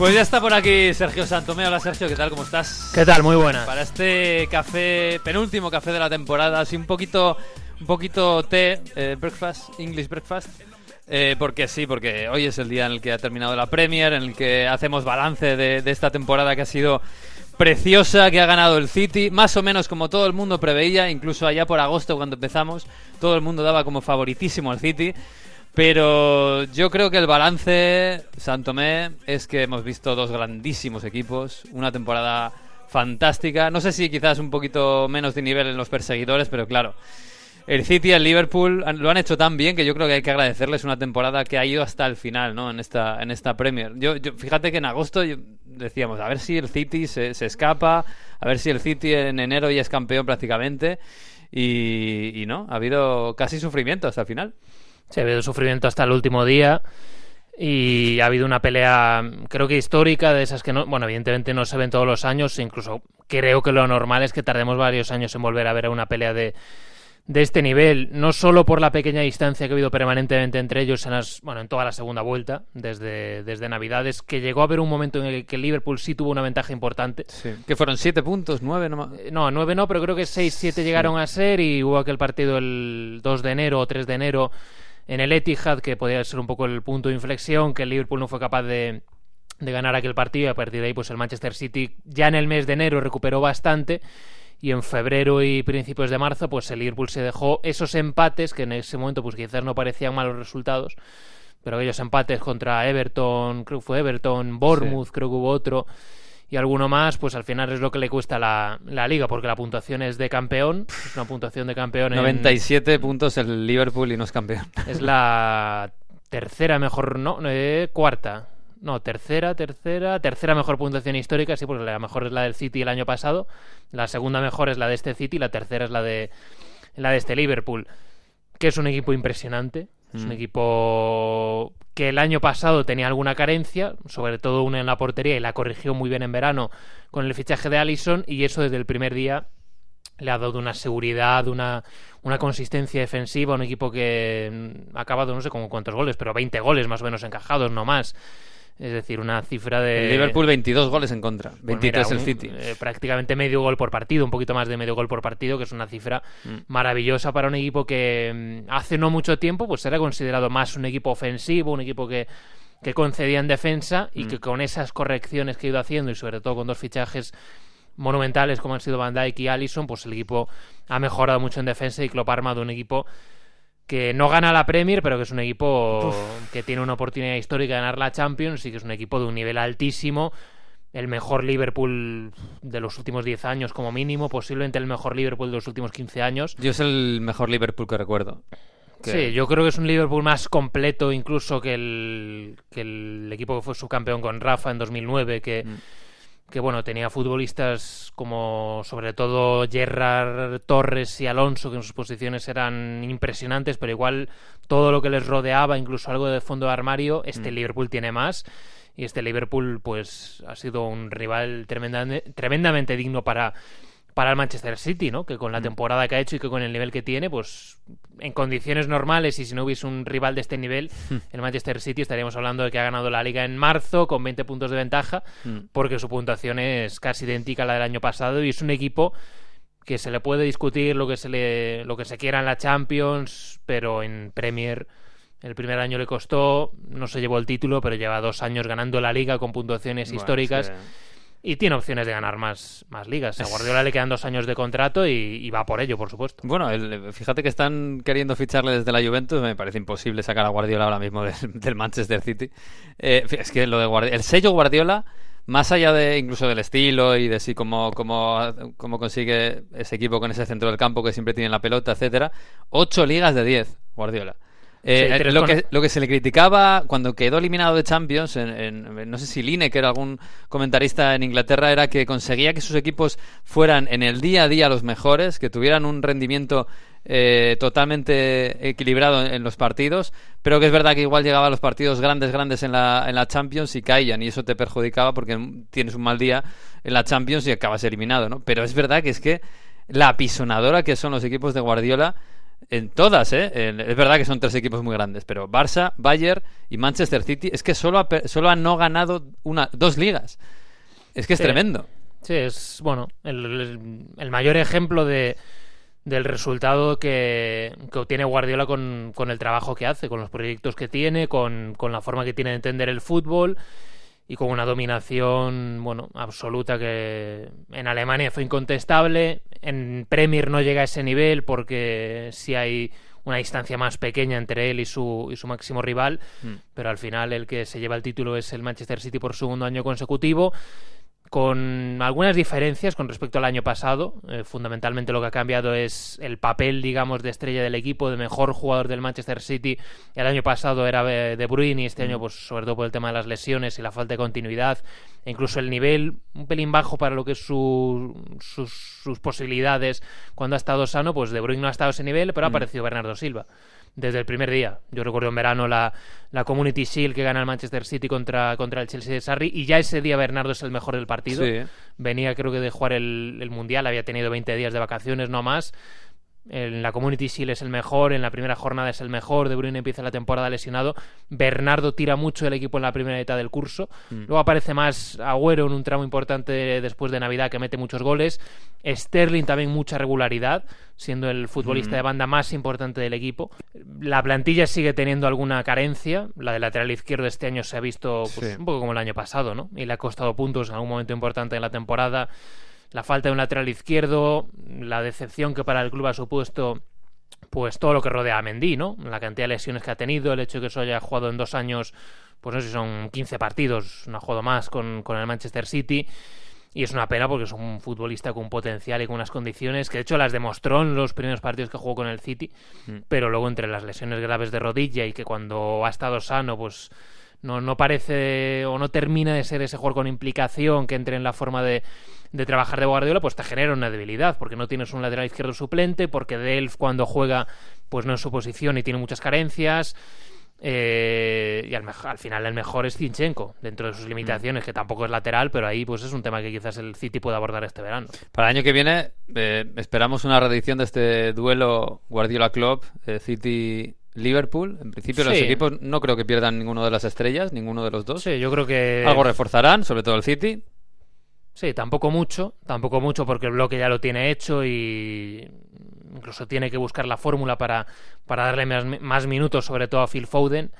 Pues ya está por aquí Sergio Santomé. Hola Sergio, ¿qué tal? ¿Cómo estás? ¿Qué tal? Muy buena. Para este café, penúltimo café de la temporada, así un poquito, un poquito té, eh, breakfast, English breakfast. Eh, porque sí, porque hoy es el día en el que ha terminado la Premier, en el que hacemos balance de, de esta temporada que ha sido preciosa, que ha ganado el City, más o menos como todo el mundo preveía, incluso allá por agosto cuando empezamos, todo el mundo daba como favoritísimo al City. Pero yo creo que el balance, Santomé, es que hemos visto dos grandísimos equipos, una temporada fantástica. No sé si quizás un poquito menos de nivel en los perseguidores, pero claro, el City y el Liverpool lo han hecho tan bien que yo creo que hay que agradecerles una temporada que ha ido hasta el final, ¿no? En esta, en esta Premier. Yo, yo- fíjate que en agosto decíamos, a ver si el City se, se escapa, a ver si el City en enero ya es campeón prácticamente. Y, y no, ha habido casi sufrimiento hasta el final. Sí, ha habido sufrimiento hasta el último día y ha habido una pelea, creo que histórica, de esas que no, bueno, evidentemente no se ven todos los años, incluso creo que lo normal es que tardemos varios años en volver a ver una pelea de, de este nivel, no solo por la pequeña distancia que ha habido permanentemente entre ellos en las, bueno, en toda la segunda vuelta, desde, desde Navidades, que llegó a haber un momento en el que Liverpool sí tuvo una ventaja importante. Que fueron siete puntos, nueve nomás. Eh, No, nueve no, pero creo que seis, siete llegaron a ser y hubo aquel partido el 2 de enero o 3 de enero en el Etihad, que podría ser un poco el punto de inflexión, que el Liverpool no fue capaz de, de ganar aquel partido y a partir de ahí pues el Manchester City ya en el mes de enero recuperó bastante y en febrero y principios de marzo pues el Liverpool se dejó esos empates que en ese momento pues quizás no parecían malos resultados pero aquellos empates contra Everton creo que fue Everton Bournemouth creo que hubo otro y alguno más, pues al final es lo que le cuesta la, la liga, porque la puntuación es de campeón, es una puntuación de campeón en- 97 puntos el Liverpool y no es campeón. es la tercera mejor, no, eh, cuarta, no, tercera, tercera, tercera mejor puntuación histórica, sí, porque la mejor es la del City el año pasado, la segunda mejor es la de este City y la tercera es la de la de este Liverpool, que es un equipo impresionante, es un Mm. equipo que el año pasado tenía alguna carencia, sobre todo una en la portería y la corrigió muy bien en verano con el fichaje de Allison y eso desde el primer día le ha dado una seguridad, una, una consistencia defensiva, un equipo que mm, ha acabado no sé con cuántos goles, pero 20 goles más o menos encajados, no más. Es decir, una cifra de... El Liverpool 22 goles en contra, pues 23 mira, el City. eh, prácticamente medio gol por partido, un poquito más de medio gol por partido, que es una cifra Mm. maravillosa para un equipo que mm, hace no mucho tiempo pues era considerado más un equipo ofensivo, un equipo que, que concedía en defensa y Mm. que con esas correcciones que ha ido haciendo y sobre todo con dos fichajes monumentales como han sido Van Dijk y Allison, pues el equipo ha mejorado mucho en defensa y Klopp ha armado un equipo que no gana la Premier, pero que es un equipo que tiene una oportunidad histórica de ganar la Champions y que es un equipo de un nivel altísimo. El mejor Liverpool de los últimos 10 años, como mínimo, posiblemente el mejor Liverpool de los últimos 15 años. Yo es el mejor Liverpool que recuerdo. Que- Sí, yo creo que es un Liverpool más completo incluso que el, que el equipo que fue subcampeón con Rafa en 2009, que, Mm. Que bueno, tenía futbolistas como sobre todo Gerrard, Torres y Alonso, que en sus posiciones eran impresionantes, pero igual todo lo que les rodeaba, incluso algo de fondo de armario, este Mm. Liverpool tiene más. Y este Liverpool, pues, ha sido un rival tremendamente, tremendamente digno para, para el Manchester City, ¿no? Que con la Mm. temporada que ha hecho y que con el nivel que tiene, pues, en condiciones normales y si no hubiese un rival de este nivel, Hmm. el Manchester City estaríamos hablando de que ha ganado la liga en marzo con 20 puntos de ventaja, Mm. porque su puntuación es casi idéntica a la del año pasado y es un equipo que se le puede discutir lo que se le lo que se quiera en la Champions, pero en Premier el primer año le costó, no se llevó el título, pero lleva dos años ganando la liga con puntuaciones Bueno, históricas y tiene opciones de ganar más, más ligas. A Guardiola le quedan dos años de contrato y, y va por ello, por supuesto. Bueno, el- fíjate que están queriendo ficharle desde la Juventus. Me parece imposible sacar a Guardiola ahora mismo del, del Manchester City. Eh, es que lo de Guardiola, el sello Guardiola, más allá de incluso del estilo y de si cómo, cómo, cómo consigue ese equipo con ese centro del campo que siempre tiene la pelota, etcétera, ocho ligas de 10, Guardiola. Eh, Sí, eh, lo, con- que, lo que se le criticaba cuando quedó eliminado de Champions, en, en- no sé si Line, que era algún comentarista en Inglaterra, era que conseguía que sus equipos fueran en el día a día los mejores, que tuvieran un rendimiento eh, totalmente equilibrado en, en los partidos, pero que es verdad que igual llegaba a los partidos grandes, grandes en la, en la Champions y caían, y eso te perjudicaba porque tienes un mal día en la Champions y acabas eliminado, ¿no? Pero es verdad que es que la apisonadora que son los equipos de Guardiola en todas, ¿eh? es verdad que son tres equipos muy grandes, pero Barça, Bayern y Manchester City es que solo, solo han no ganado una, dos ligas. Es que es tremendo. Sí, es, bueno, el, el mayor ejemplo de, del resultado que, que obtiene Guardiola con, con, el trabajo que hace, con los proyectos que tiene, con, con la forma que tiene de entender el fútbol y con una dominación bueno absoluta que en Alemania fue incontestable en Premier no llega a ese nivel porque sí hay una distancia más pequeña entre él y su, y su máximo rival mm. pero al final el que se lleva el título es el Manchester City por segundo año consecutivo con algunas diferencias con respecto al año pasado. Eh, fundamentalmente lo que ha cambiado es el papel, digamos, de estrella del equipo, de mejor jugador del Manchester City. El año pasado era De Bruyne y este año, pues sobre todo por el tema de las lesiones y la falta de continuidad, e incluso el nivel un pelín bajo para lo que es su, sus, sus, posibilidades cuando ha estado sano, pues De Bruyne no ha estado a ese nivel, pero ha aparecido Bernardo Silva desde el primer día. Yo recuerdo en verano la, la Community Shield que gana el Manchester City contra, contra el Chelsea de Sarri y ya ese día Bernardo es el mejor del partido. Venía creo que de jugar el, el Mundial, había tenido 20 días de vacaciones no más en la Community Shield es el mejor, en la primera jornada es el mejor, De Bruyne empieza la temporada lesionado, Bernardo tira mucho el equipo en la primera mitad del curso, mm. luego aparece más Agüero en un tramo importante después de Navidad que mete muchos goles, Sterling también mucha regularidad, siendo el futbolista de mm. banda más importante del equipo. La plantilla sigue teniendo alguna carencia, la de lateral izquierdo este año se ha visto pues, un poco como el año pasado, ¿no? Y le ha costado puntos en algún momento importante en la temporada la falta de un lateral izquierdo, la decepción que para el club ha supuesto pues todo lo que rodea a Mendy, ¿no? La cantidad de lesiones que ha tenido, el hecho de que eso haya jugado en dos años, pues no sé si son 15 partidos, no ha jugado más con, con el Manchester City. Y es una pena porque es un futbolista con potencial y con unas condiciones que de hecho las demostró en los primeros partidos que jugó con el City, mm. pero luego entre las lesiones graves de rodilla y que cuando ha estado sano pues no, no parece o no termina de ser ese jugador con implicación que entre en la forma de, de trabajar de Guardiola, pues te genera una debilidad, porque no tienes un lateral izquierdo suplente, porque Delf cuando juega pues no es su posición y tiene muchas carencias. Eh, y al, al, final el mejor es Zinchenko, dentro de sus limitaciones, que tampoco es lateral, pero ahí pues es un tema que quizás el City pueda abordar este verano. Para el año que viene eh, esperamos una reedición de este duelo Guardiola Club, eh, City Liverpool. En principio los equipos no creo que pierdan ninguno de las estrellas, ninguno de los dos. Sí, yo creo que... Algo reforzarán, sobre todo el City. Sí, tampoco mucho, tampoco mucho porque el bloque ya lo tiene hecho y incluso tiene que buscar la fórmula para, para darle más, más minutos, sobre todo a Phil Foden.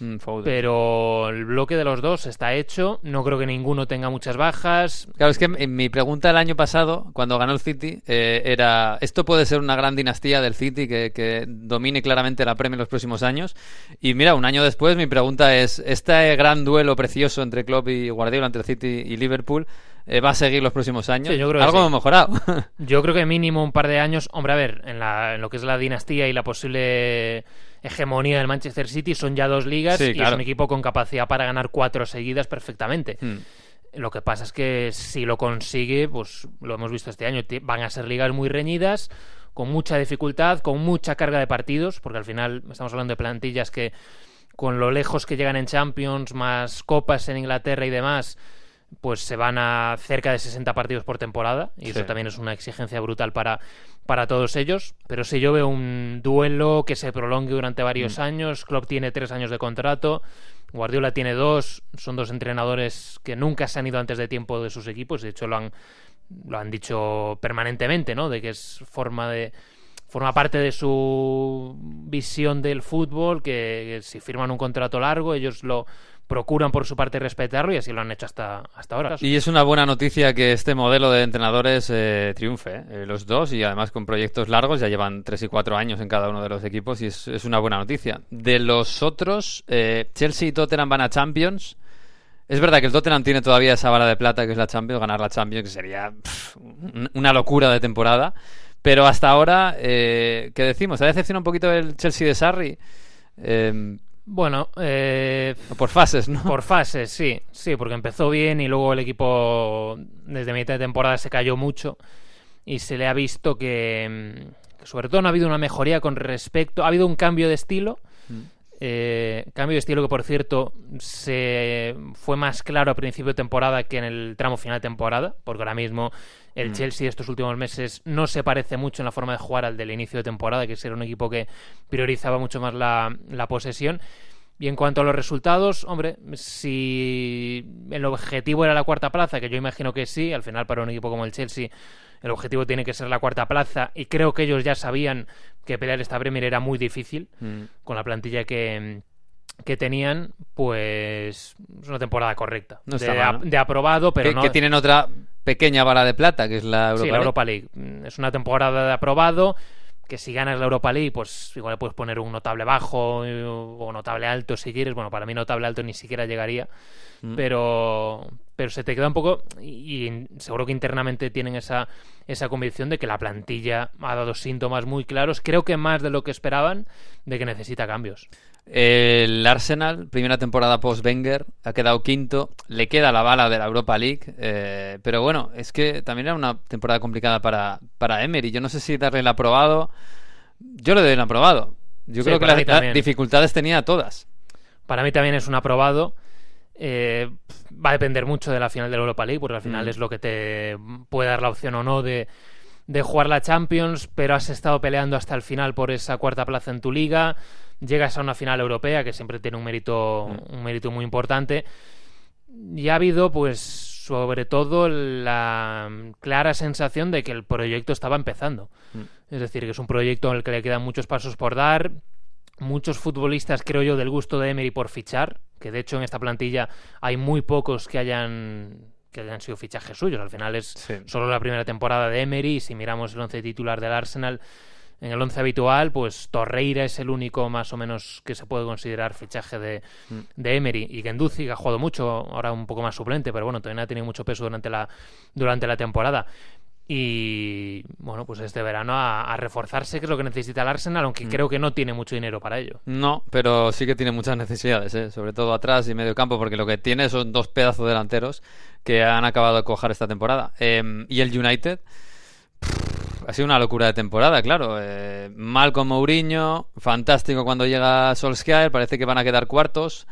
Mm, Pero el bloque de los dos está hecho. No creo que ninguno tenga muchas bajas. Claro, es que mi pregunta el año pasado, cuando ganó el City, eh, era: ¿esto puede ser una gran dinastía del City que, que, domine claramente la Premier en los próximos años? Y mira, un año después, mi pregunta es: ¿este gran duelo precioso entre Klopp y Guardiola, entre City y Liverpool, eh, va a seguir los próximos años? yo creo Algo hemos mejorado. yo creo que mínimo un par de años. Hombre, a ver, en, la, en lo que es la dinastía y la posible hegemonía del Manchester City, son ya dos ligas y es un equipo con capacidad para ganar cuatro seguidas perfectamente. Hmm. Lo que pasa es que si lo consigue, pues lo hemos visto este año, van a ser ligas muy reñidas, con mucha dificultad, con mucha carga de partidos, porque al final estamos hablando de plantillas que con lo lejos que llegan en Champions, más copas en Inglaterra y demás, pues se van a cerca de 60 partidos por temporada y eso también es una exigencia brutal para, para todos ellos. Pero si yo veo un duelo que se prolongue durante varios mm. años, Klopp tiene tres años de contrato, Guardiola tiene dos, son dos entrenadores que nunca se han ido antes de tiempo de sus equipos, de hecho lo han, lo han dicho permanentemente, ¿no? De que es forma de forma parte de su visión del fútbol, que si firman un contrato largo ellos lo procuran por su parte respetarlo y así lo han hecho hasta, hasta ahora. Y es una buena noticia que este modelo de entrenadores eh, triunfe, eh, los dos, y además con proyectos largos, ya llevan tres y cuatro años en cada uno de los equipos y es, una buena noticia. De los otros, eh, Chelsea y Tottenham van a Champions. Es verdad que el Tottenham tiene todavía esa vara de plata que es la Champions, ganar la Champions, que sería una locura de temporada. Pero hasta ahora, ¿qué decimos? ¿Ha decepcionado un poquito el Chelsea de Sarri? Bueno, eh, por fases, ¿no? Por fases, sí, sí, porque empezó bien y luego el equipo desde mitad de temporada se cayó mucho y se le ha visto que, mm, sobre todo no ha habido una mejoría con respecto, ha habido un cambio de estilo, mm. eh, cambio de estilo que por cierto se fue más claro a principio de temporada que en el tramo final de temporada, porque ahora mismo El Mm. Chelsea estos últimos meses no se parece mucho en la forma de jugar al del inicio de temporada, que era un equipo que priorizaba mucho más la, la posesión. Y en cuanto a los resultados, hombre, si el objetivo era la cuarta plaza, que yo imagino que sí, al final para un equipo como el Chelsea el objetivo tiene que ser la cuarta plaza y creo que ellos ya sabían que pelear esta Premier era muy difícil Mm. con la plantilla que, que tenían, pues es una temporada correcta. No de, está mal, a- ¿no? de aprobado, pero que, no... que tienen otra pequeña bala de plata, que es la Europa Sí, la League. Europa League. Mm, Es una temporada de aprobado. Que si ganas la Europa League, pues igual le puedes poner un notable bajo eh, o notable alto si quieres. Bueno, para mí notable alto ni siquiera llegaría. Mm. Pero, pero se te queda un poco. Y, y seguro que internamente tienen esa, esa convicción de que la plantilla ha dado síntomas muy claros. Creo que más de lo que esperaban de que necesita cambios. El Arsenal, primera temporada post-Wenger, ha quedado quinto. Le queda la bala de la Europa League. eh, pero bueno, es que también era una temporada complicada para, para Emery. Yo no sé si darle el aprobado. Yo le doy el aprobado. Yo Sí, creo que las las dificultades tenía todas. Para mí también es un aprobado. Eh, va a depender mucho de la final de la Europa League, porque al final Mm. es lo que te puede dar la opción o no de, de jugar la Champions, pero has estado peleando hasta el final por esa cuarta plaza en tu liga. Llegas a una final europea que siempre tiene un mérito, Mm. un mérito muy importante. Y ha habido, pues, sobre todo la clara sensación de que el proyecto estaba empezando. Mm. Es decir, que es un proyecto en el que le quedan muchos pasos por dar, muchos futbolistas, creo yo, del gusto de Emery por fichar, que de hecho en esta plantilla hay muy pocos que hayan que hayan sido fichajes suyos. Al final es Sí. solo la primera temporada de Emery. y Si miramos el once titular del Arsenal, en el once habitual, pues Torreira es el único más o menos que se puede considerar fichaje de, Mm. de Emery. Y Genduzi, que ha jugado mucho, ahora un poco más suplente, pero bueno, también ha tenido mucho peso durante la, durante la temporada. Y bueno, pues este verano a, a reforzarse, que es lo que necesita el Arsenal, aunque Mm. creo que no tiene mucho dinero para ello. No, pero sí que tiene muchas necesidades, ¿eh? sobre todo atrás y medio campo, porque lo que tiene son dos pedazos delanteros que han acabado de cojar esta temporada. Eh, y el United pff, ha sido una locura de temporada, claro. Eh, mal con Mourinho, fantástico cuando llega Solskjaer, parece que van a quedar cuartos.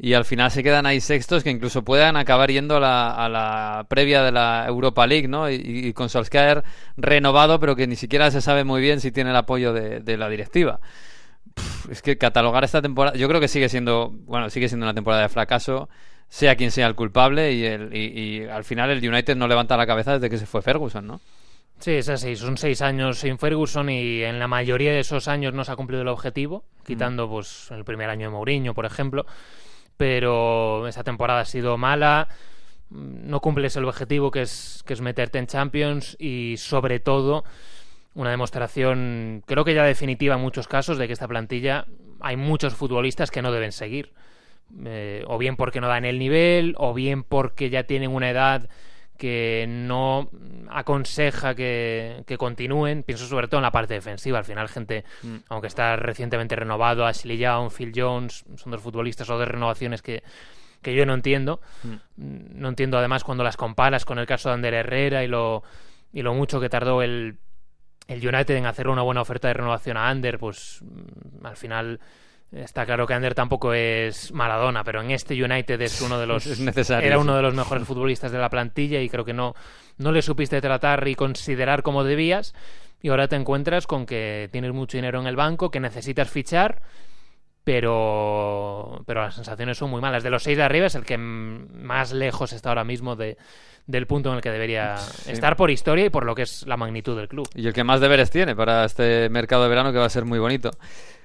Y al final se quedan ahí sextos que incluso puedan acabar yendo a la, a la previa de la Europa League, ¿no? Y, y con Solskjaer renovado, pero que ni siquiera se sabe muy bien si tiene el apoyo de, de la directiva. Pff, es que catalogar esta temporada, yo creo que sigue siendo, bueno, sigue siendo una temporada de fracaso, sea quien sea el culpable, y, el, y, y al final el United no levanta la cabeza desde que se fue Ferguson, ¿no? Sí, es así. Son seis años sin Ferguson y en la mayoría de esos años no se ha cumplido el objetivo, quitando pues el primer año de Mourinho, por ejemplo. Pero esa temporada ha sido mala. No cumples el objetivo que es, que es meterte en Champions y sobre todo una demostración, creo que ya definitiva en muchos casos, de que esta plantilla hay muchos futbolistas que no deben seguir. Eh, o bien porque no dan el nivel, o bien porque ya tienen una edad que no aconseja que, que continúen. Pienso sobre todo en la parte defensiva. Al final, gente, Mm. aunque está recientemente renovado, Ashley Young, Phil Jones, son dos futbolistas o dos renovaciones que, que yo no entiendo. Mm. No entiendo además cuando las comparas con el caso de Ander Herrera y lo, y lo mucho que tardó el, el United en hacer una buena oferta de renovación a Ander, pues mm, al final está claro que Ander tampoco es Maradona, pero en este United es uno de los Es necesario, era uno de los mejores futbolistas de la plantilla y creo que no no le supiste tratar y considerar como debías y ahora te encuentras con que tienes mucho dinero en el banco, que necesitas fichar pero pero las sensaciones son muy malas. De los seis de arriba es el que más lejos está ahora mismo de, del punto en el que debería Sí. estar por historia y por lo que es la magnitud del club. Y el que más deberes tiene para este mercado de verano que va a ser muy bonito.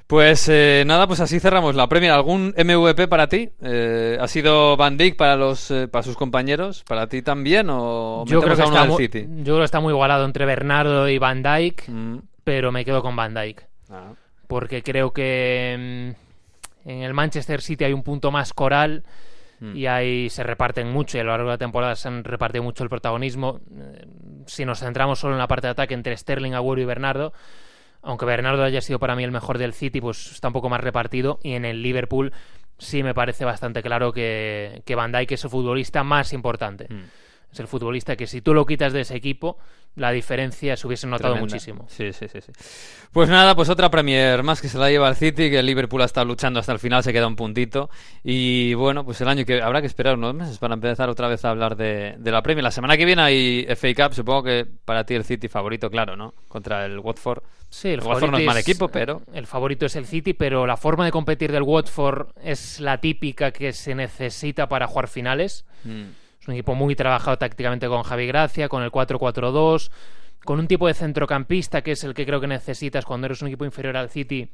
Pues eh, nada, pues así cerramos la Premier. ¿Algún MVP para ti? Eh, ¿Ha sido Van Dijk para los eh, para sus compañeros? ¿Para ti también? ¿O Yo creo, que está muy, City? yo creo que está muy igualado entre Bernardo y Van Dijk, Mm. pero me quedo con Van Dijk. Ah. porque creo que mm, en el Manchester City hay un punto más coral Mm. y ahí se reparten mucho y a lo largo de la temporada se han repartido mucho el protagonismo. Eh, Si nos centramos solo en la parte de ataque entre Sterling, Agüero y Bernardo, aunque Bernardo haya sido para mí el mejor del City, pues está un poco más repartido y en el Liverpool sí me parece bastante claro que, que Van Dijk es el futbolista más importante. Mm. Es el futbolista que si tú lo quitas de ese equipo, la diferencia se hubiese notado Tremenda. muchísimo. Sí, sí, sí, sí. Pues nada, pues otra Premier más que se la lleva el City, que el Liverpool ha estado luchando hasta el final, se queda un puntito. Y bueno, pues el año que habrá que esperar unos meses para empezar otra vez a hablar de, de la Premier. La semana que viene hay FA Cup, supongo que para ti el City favorito, claro, ¿no? Contra el Watford. Sí, el, El Watford no es mal equipo, pero- El favorito es el City, pero la forma de competir del Watford es la típica que se necesita para jugar finales. Mm. Es un equipo muy trabajado tácticamente con Javi Gracia, con el 4-4-2, con un tipo de centrocampista que es el que creo que necesitas cuando eres un equipo inferior al City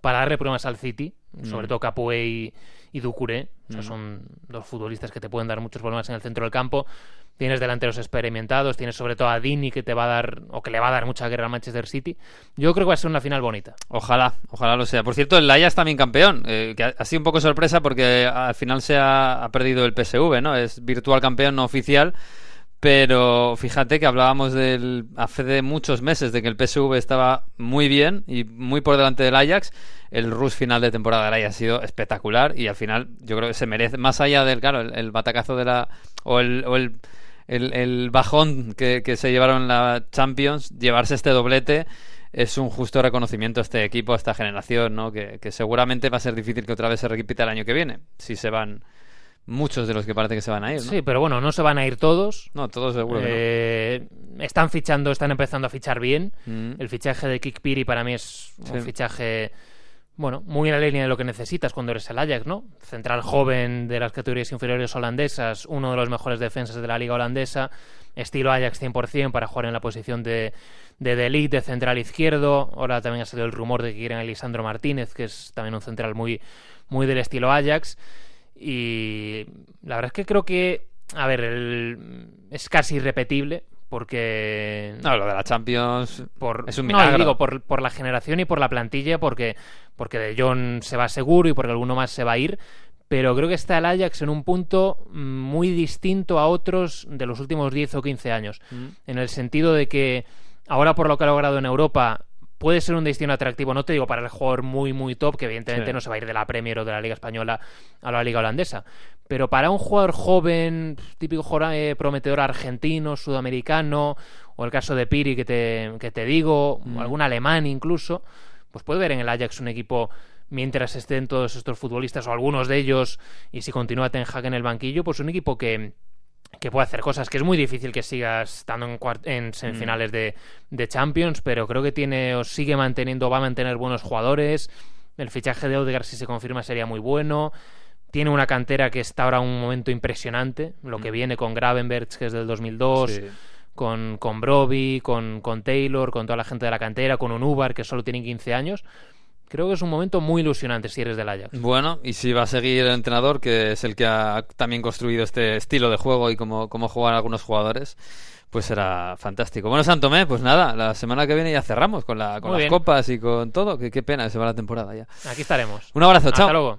para darle problemas al City, sobre Mm. todo Capoe y, y. O sea, Mm. son dos futbolistas que te pueden dar muchos problemas en el centro del campo. Tienes delanteros experimentados, tienes sobre todo a Dini que te va a dar, o que le va a dar mucha guerra al Manchester City. Yo creo que va a ser una final bonita. Ojalá, ojalá lo sea. Por cierto, el Ajax también campeón, eh, que ha, ha sido un poco sorpresa porque al final se ha, ha perdido el PSV, ¿no? Es virtual campeón no oficial, pero fíjate que hablábamos del hace de muchos meses de que el PSV estaba muy bien y muy por delante del Ajax. El rush final de temporada del Ajax ha sido espectacular y al final yo creo que se merece, más allá del, claro, el, batacazo de la... o el... o el el, bajón que, que se llevaron la Champions, llevarse este doblete es un justo reconocimiento a este equipo, a esta generación, ¿no? Que, que seguramente va a ser difícil que otra vez se repita el año que viene, si se van muchos de los que parece que se van a ir, ¿no? Sí, pero bueno, no se van a ir todos. No, todos seguro que Eh, Están fichando, están empezando a fichar bien. no. Mm. El fichaje de Kik Piri para mí es un Sí. fichaje, bueno, muy en la línea de lo que necesitas cuando eres el Ajax, ¿no? Central joven de las categorías inferiores holandesas, uno de los mejores defensas de la liga holandesa, estilo Ajax 100% para jugar en la posición de de, de Ligt, de central izquierdo. Ahora también ha salido el rumor de que quieren a Lisandro Martínez, que es también un central muy, muy del estilo Ajax. Y la verdad es que creo que, a ver, el- es casi irrepetible porque No, lo de la Champions por, es un no, milagro. digo, por, por la generación y por la plantilla, porque, porque De Jong se va seguro y porque alguno más se va a ir. Pero creo que está el Ajax en un punto mm, muy distinto a otros de los últimos 10 o 15 años. Mm. En el sentido de que ahora, por lo que ha logrado en Europa, puede ser un destino atractivo. No te digo para el jugador muy, muy top, que evidentemente Sí. no se va a ir de la Premier o de la Liga Española a la Liga Holandesa. Pero para un jugador joven, típico jugador eh, prometedor argentino, sudamericano, o el caso de Piri que te, que te digo, Mm. o algún alemán incluso, pues puede ver en el Ajax un equipo mientras estén todos estos futbolistas o algunos de ellos y si continúa Ten Hag en el banquillo, pues un equipo que, que puede hacer cosas que es muy difícil que siga estando en, en semifinales de, de Champions, pero creo que tiene o sigue manteniendo, va a mantener buenos jugadores. El fichaje de Odegaard, si se confirma, sería muy bueno. Tiene una cantera que está ahora en un momento impresionante. Lo que Mm. viene con Gravenberch, que es del 2002, Sí. con, con Broby, con, con Taylor, con toda la gente de la cantera, con un Ubar que solo tiene 15 años. Creo que es un momento muy ilusionante si eres del Ajax. Bueno, y si va a seguir el entrenador, que es el que ha también construido este estilo de juego y cómo, cómo jugar algunos jugadores, pues será fantástico. Bueno, Santomé, pues nada, la semana que viene ya cerramos con, la, con las bien. copas y con todo. Qué, qué pena se va la temporada ya. Aquí estaremos. Un abrazo, Hasta chao. luego.